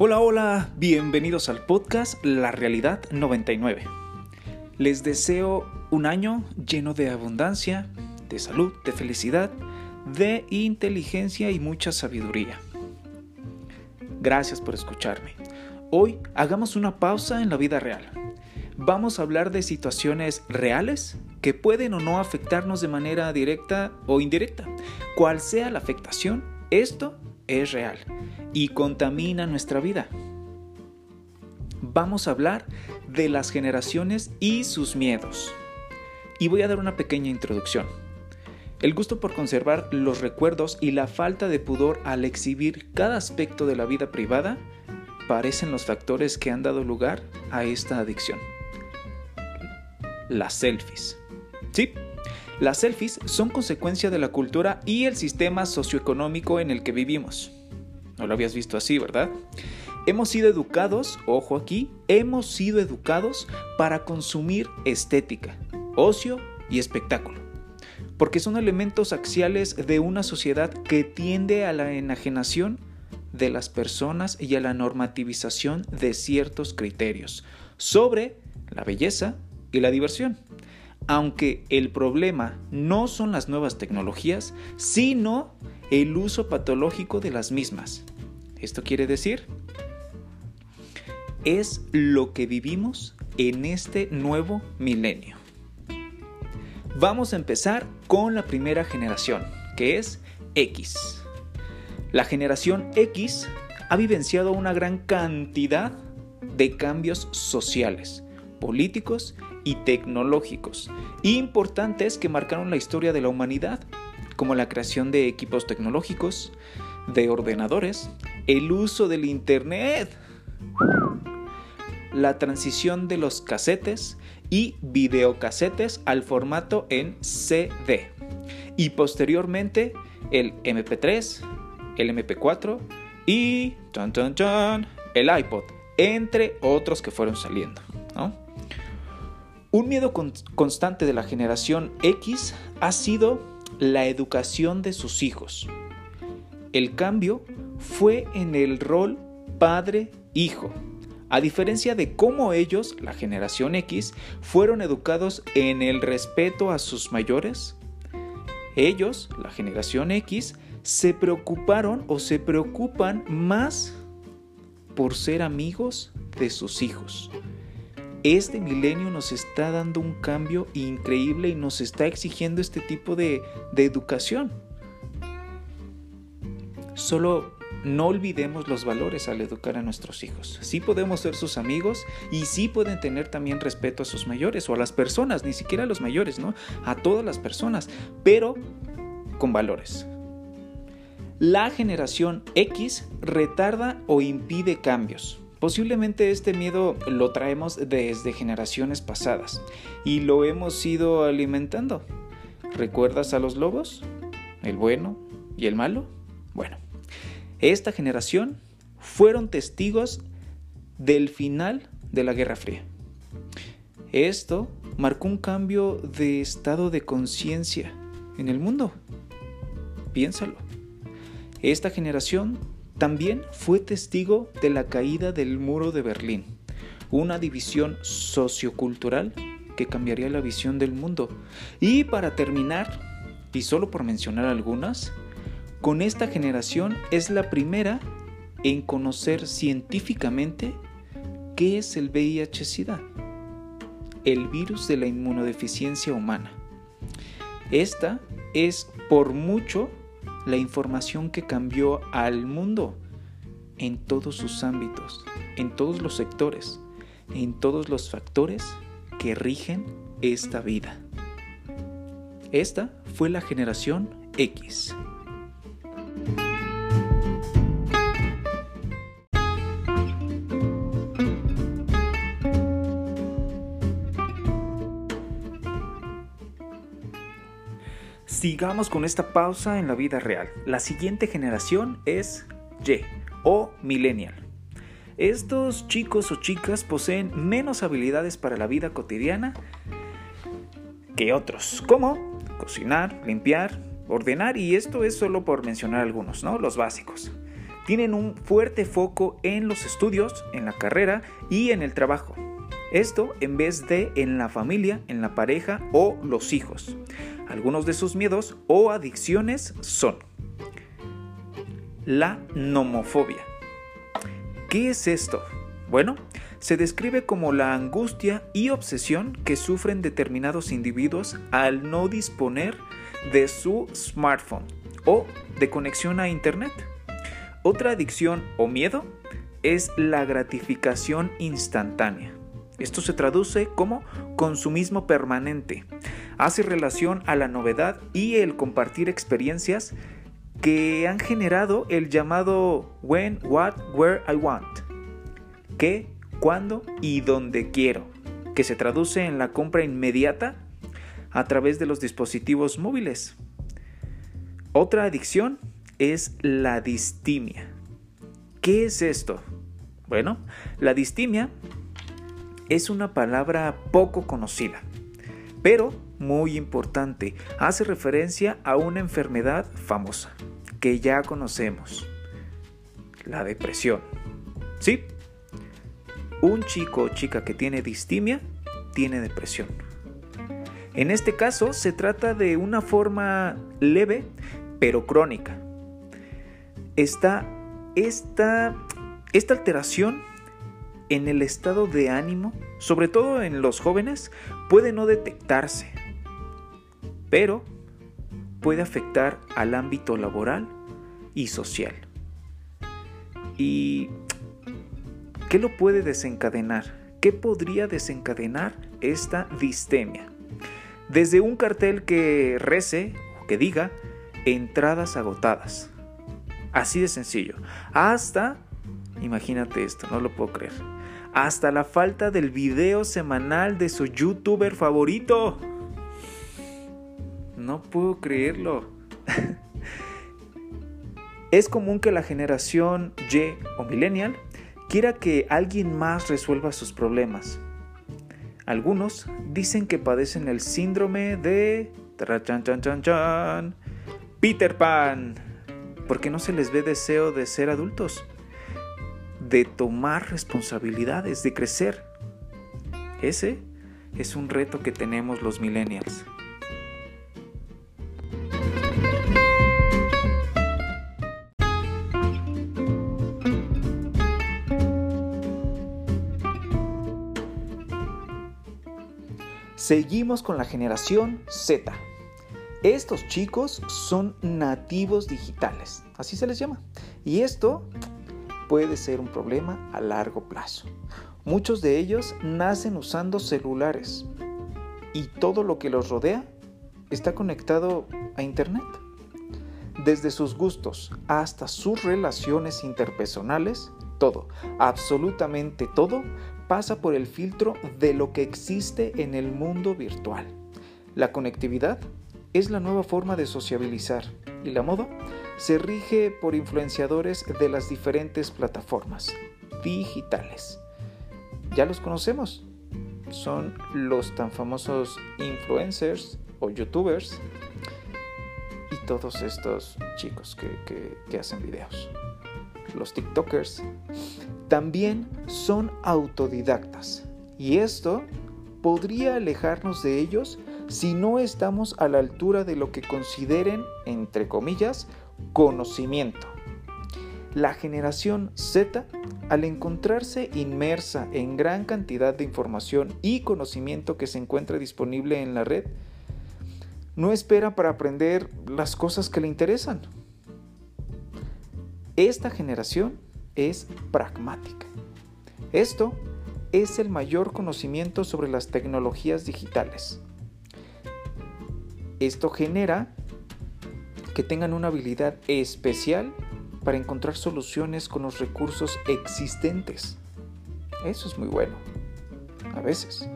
Hola, hola, bienvenidos al podcast La Realidad 99. Les deseo un año lleno de abundancia, de salud, de felicidad, de inteligencia y mucha sabiduría. Gracias por escucharme. Hoy hagamos una pausa en la vida real. Vamos a hablar de situaciones reales que pueden o no afectarnos de manera directa o indirecta. Cual sea la afectación, esto es real y contamina nuestra vida. Vamos a hablar de las generaciones y sus miedos. Y voy a dar una pequeña introducción. El gusto por conservar los recuerdos y la falta de pudor al exhibir cada aspecto de la vida privada parecen los factores que han dado lugar a esta adicción. Las selfies. Sí, las selfies son consecuencia de la cultura y el sistema socioeconómico en el que vivimos. No lo habías visto así, ¿verdad? Hemos sido educados, ojo aquí, hemos sido educados para consumir estética, ocio y espectáculo. Porque son elementos axiales de una sociedad que tiende a la enajenación de las personas y a la normativización de ciertos criterios sobre la belleza y la diversión. Aunque el problema no son las nuevas tecnologías, sino el uso patológico de las mismas. Esto quiere decir, es lo que vivimos en este nuevo milenio. Vamos a empezar con la primera generación, que es X. La generación X ha vivenciado una gran cantidad de cambios sociales, políticos y tecnológicos importantes que marcaron la historia de la humanidad, como la creación de equipos tecnológicos, de ordenadores, el uso del Internet, la transición de los casetes y videocasetes al formato en CD y posteriormente el MP3, el MP4 y el iPod, entre otros que fueron saliendo. Un miedo constante de la generación X ha sido la educación de sus hijos. El cambio fue en el rol padre-hijo. A diferencia de cómo ellos, la generación X, fueron educados en el respeto a sus mayores, ellos, la generación X, se preocuparon o se preocupan más por ser amigos de sus hijos. Este milenio nos está dando un cambio increíble y nos está exigiendo este tipo de, educación. Solo no olvidemos los valores al educar a nuestros hijos. Sí podemos ser sus amigos y sí pueden tener también respeto a sus mayores o a las personas, ni siquiera a los mayores, ¿no? A todas las personas, pero con valores. La generación X retarda o impide cambios. Posiblemente este miedo lo traemos desde generaciones pasadas y lo hemos ido alimentando. ¿Recuerdas a los lobos? ¿El bueno y el malo? Bueno, esta generación fueron testigos del final de la Guerra Fría. Esto marcó un cambio de estado de conciencia en el mundo. Piénsalo. Esta generación también fue testigo de la caída del muro de Berlín, una división sociocultural que cambiaría la visión del mundo. Y para terminar, y solo por mencionar algunas, con esta generación es la primera en conocer científicamente qué es el VIH-Sida, el virus de la inmunodeficiencia humana. Esta es por mucho la información que cambió al mundo en todos sus ámbitos, en todos los sectores, en todos los factores que rigen esta vida. Esta fue la generación X. Sigamos con esta pausa en la vida real. La siguiente generación es Y o Millennial. Estos chicos o chicas poseen menos habilidades para la vida cotidiana que otros, como cocinar, limpiar, ordenar y esto es solo por mencionar algunos, ¿no? Los básicos. tienen un fuerte foco en los estudios, en la carrera y en el trabajo. Esto en vez de en la familia, en la pareja o los hijos. Algunos de sus miedos o adicciones son la nomofobia. ¿Qué es esto? Bueno, se describe como la angustia y obsesión que sufren determinados individuos al no disponer de su smartphone o de conexión a Internet. Otra adicción o miedo es la gratificación instantánea. Esto se traduce como consumismo permanente. Hace relación a la novedad y el compartir experiencias que han generado el llamado when, what, where I want. ¿Qué, cuándo y dónde quiero? Que se traduce en la compra inmediata a través de los dispositivos móviles. Otra adicción es la distimia. ¿Qué es esto? Bueno, la distimia es una palabra poco conocida, pero muy importante. Hace referencia a una enfermedad famosa que ya conocemos, la depresión. Sí, un chico o chica que tiene distimia tiene depresión. En este caso se trata de una forma leve pero crónica. Esta, esta, esta alteración en el estado de ánimo, sobre todo en los jóvenes, puede no detectarse, pero puede afectar al ámbito laboral y social. ¿Y qué lo puede desencadenar? ¿Qué podría desencadenar esta distemia? Desde un cartel que rece o que diga entradas agotadas. Así de sencillo. Hasta, imagínate esto, no lo puedo creer. Hasta la falta del video semanal de su youtuber favorito. No puedo creerlo. es común que la generación Y o millennial quiera que alguien más resuelva sus problemas algunos dicen que padecen el síndrome de Peter Pan, porque no se les ve deseo de ser adultos, de tomar responsabilidades, de crecer. Ese es un reto que tenemos los millennials. Seguimos con la generación Z. Estos chicos son nativos digitales, así se les llama. Y esto puede ser un problema a largo plazo. Muchos de ellos nacen usando celulares y todo lo que los rodea está conectado a Internet. Desde sus gustos hasta sus relaciones interpersonales, todo, absolutamente todo, pasa por el filtro de lo que existe en el mundo virtual. La conectividad es la nueva forma de sociabilizar y la moda se rige por influenciadores de las diferentes plataformas digitales. Ya los conocemos. Son los tan famosos influencers o youtubers y todos estos chicos que, que hacen videos. Los TikTokers también son autodidactas. Y esto podría alejarnos de ellos si no estamos a la altura de lo que consideren, entre comillas, conocimiento. La generación Z, al encontrarse inmersa en gran cantidad de información y conocimiento que se encuentra disponible en la red, no espera para aprender las cosas que le interesan. Esta generación es pragmática. Esto es el mayor conocimiento sobre las tecnologías digitales. Esto genera que tengan una habilidad especial para encontrar soluciones con los recursos existentes. Eso es muy bueno. A veces.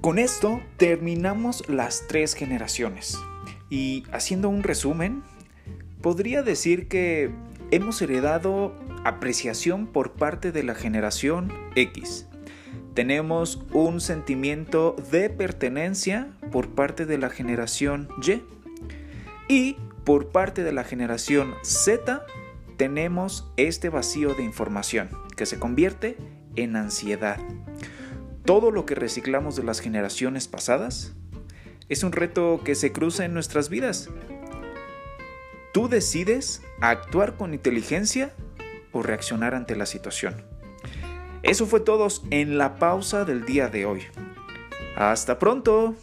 Con esto terminamos las tres generaciones. Y haciendo un resumen, podría decir que hemos heredado apreciación por parte de la generación X. Tenemos un sentimiento de pertenencia por parte de la generación Y. Y por parte de la generación Z tenemos este vacío de información que se convierte en ansiedad. Todo lo que reciclamos de las generaciones pasadas es un reto que se cruza en nuestras vidas. Tú decides actuar con inteligencia o reaccionar ante la situación. Eso fue todo en la pausa del día de hoy. Hasta pronto.